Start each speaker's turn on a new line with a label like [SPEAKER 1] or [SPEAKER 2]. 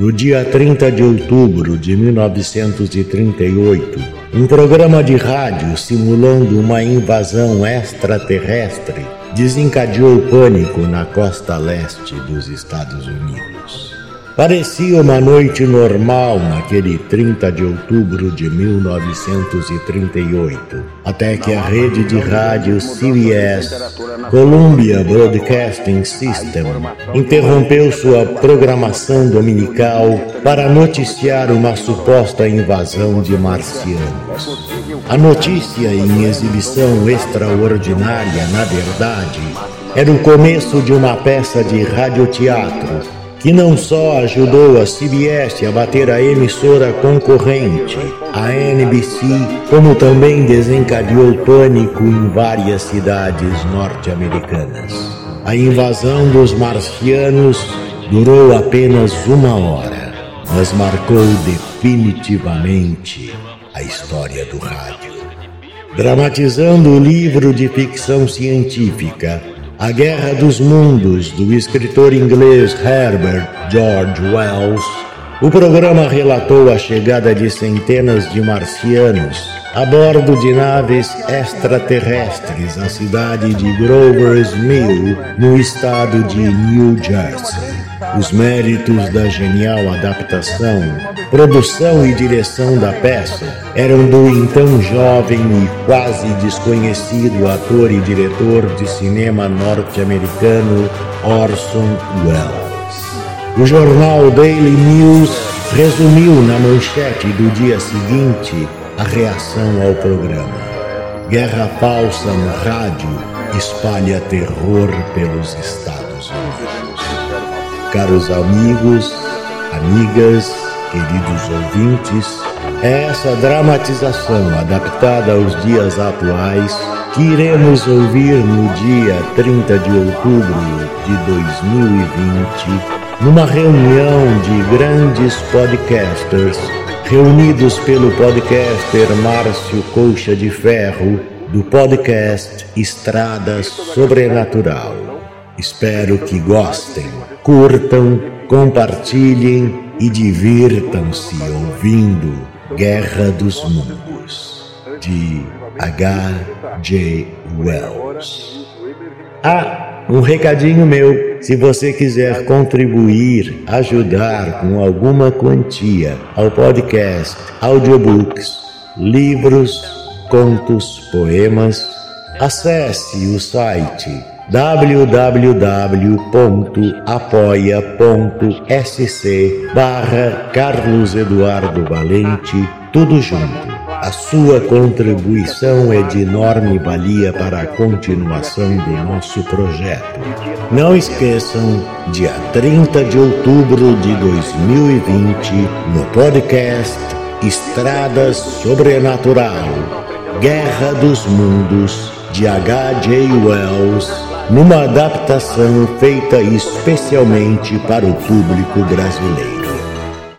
[SPEAKER 1] no dia 30 de outubro de 1938, um programa de rádio simulando uma invasão extraterrestre desencadeou pânico na costa leste dos Estados Unidos. Parecia uma noite normal naquele 30 de outubro de 1938, até que a rede de rádio CBS, Columbia Broadcasting System, interrompeu sua programação dominical para noticiar uma suposta invasão de marcianos. A notícia em exibição extraordinária, na verdade, era o começo de uma peça de radioteatro que não só ajudou a CBS a bater a emissora concorrente, a NBC, como também desencadeou pânico em várias cidades norte-americanas. A invasão dos marcianos durou apenas uma hora, mas marcou definitivamente a história do rádio. Dramatizando o livro de ficção científica a Guerra dos Mundos, do escritor inglês Herbert George Wells, o programa relatou a chegada de centenas de marcianos a bordo de naves extraterrestres à cidade de Grover's Mill, no estado de New Jersey. Os méritos da genial adaptação, produção e direção da peça eram do então jovem e quase desconhecido ator e diretor de cinema norte-americano Orson Welles. O jornal Daily News resumiu na manchete do dia seguinte a reação ao programa. Guerra falsa no rádio espalha terror pelos Estados Unidos. Caros amigos, amigas, queridos ouvintes, é essa dramatização adaptada aos dias atuais que iremos ouvir no dia 30 de outubro de 2020, numa reunião de grandes podcasters reunidos pelo podcaster Márcio Colcha de Ferro, do podcast Estrada Sobrenatural. Espero que gostem, curtam, compartilhem e divirtam-se ouvindo Guerra dos Mundos, de H.J. Wells. Ah, um recadinho meu. Se você quiser contribuir, ajudar com alguma quantia ao podcast, audiobooks, livros, contos, poemas, acesse o site www.apoia.sc barra Carlos Eduardo Valente, tudo junto. A sua contribuição é de enorme valia para a continuação do nosso projeto. Não esqueçam, dia 30 de outubro de 2020, no podcast Estradas Sobrenatural Guerra dos Mundos, de H.J. Wells, numa adaptação feita especialmente para o público brasileiro.